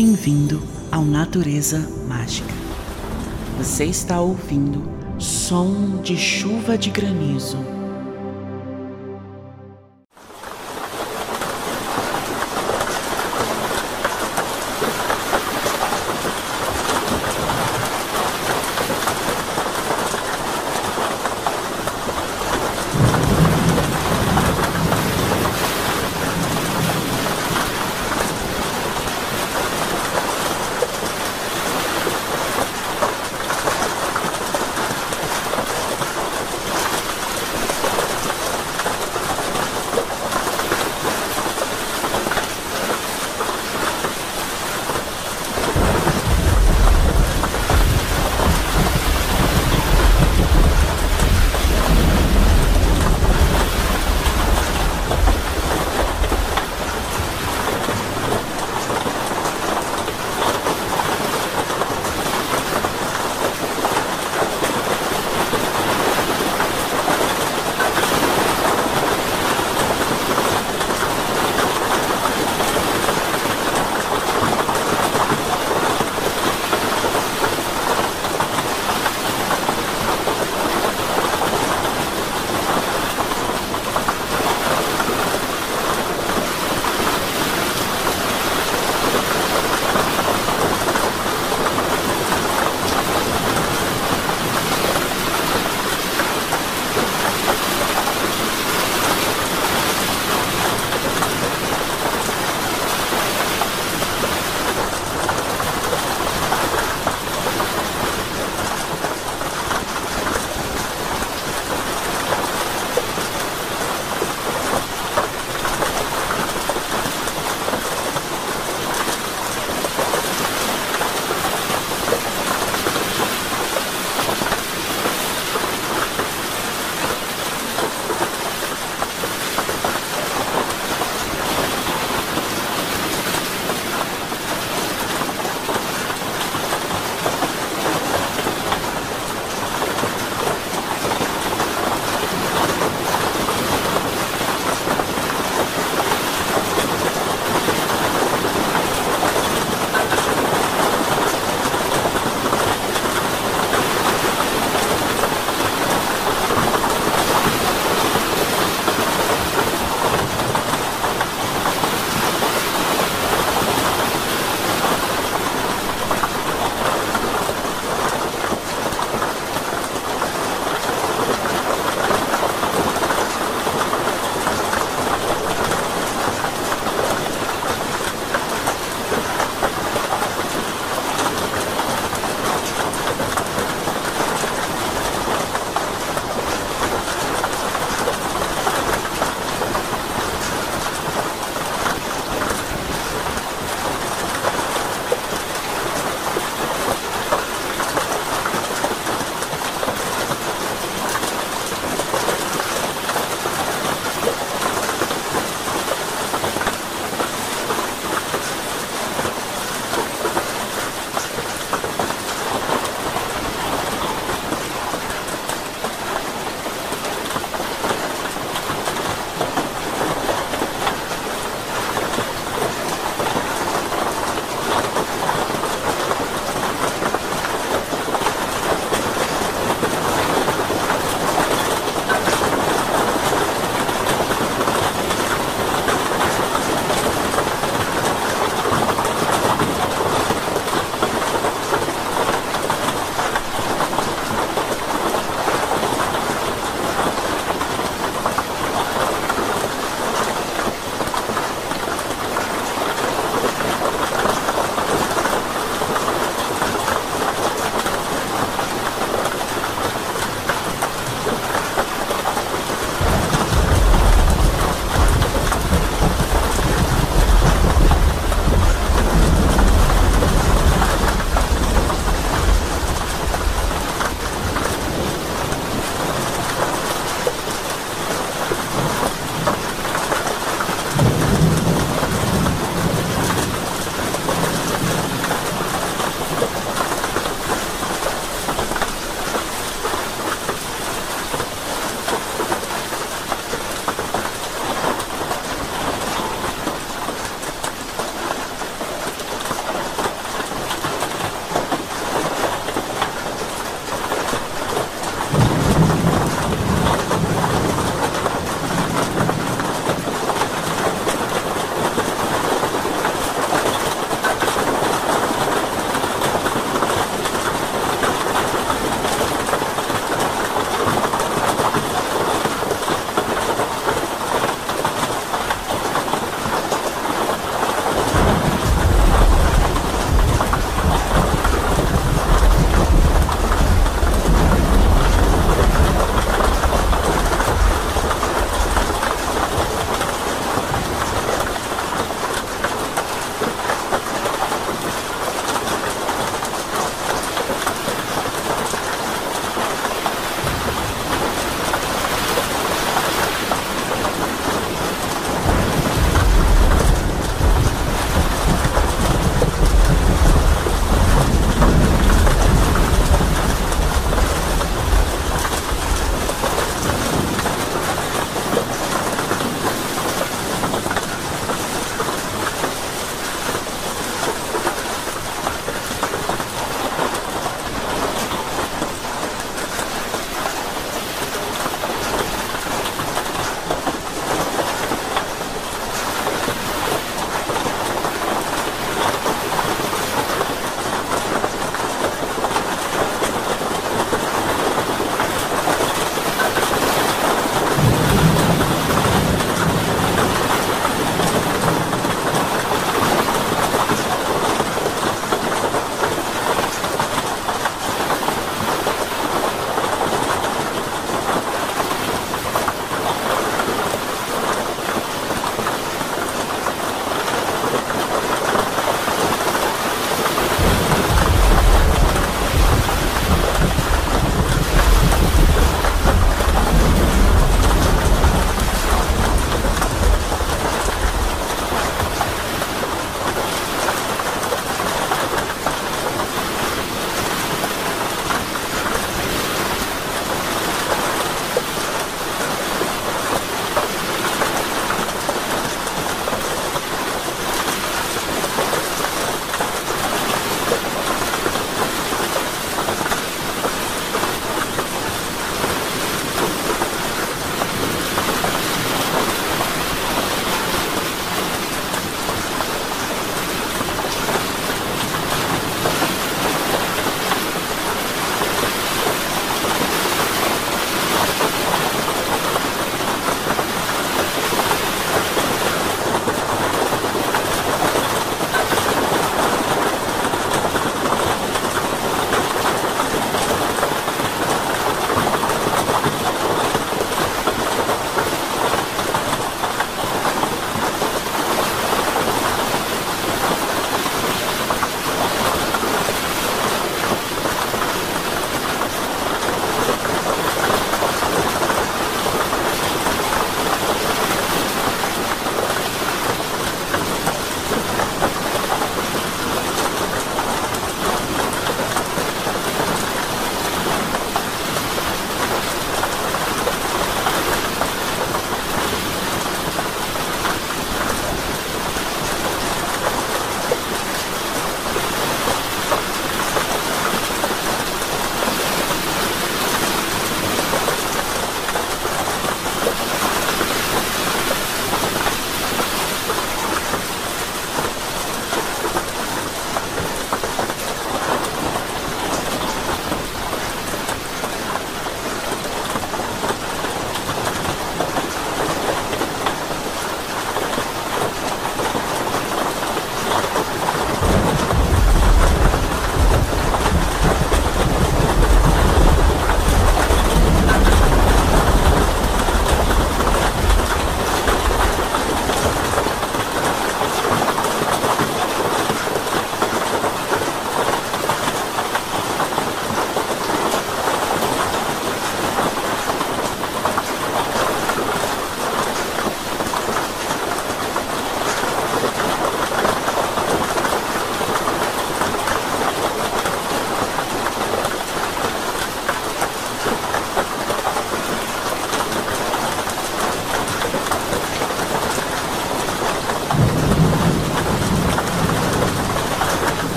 bem-vindo ao Natureza Mágica. Você está ouvindo som de chuva de granizo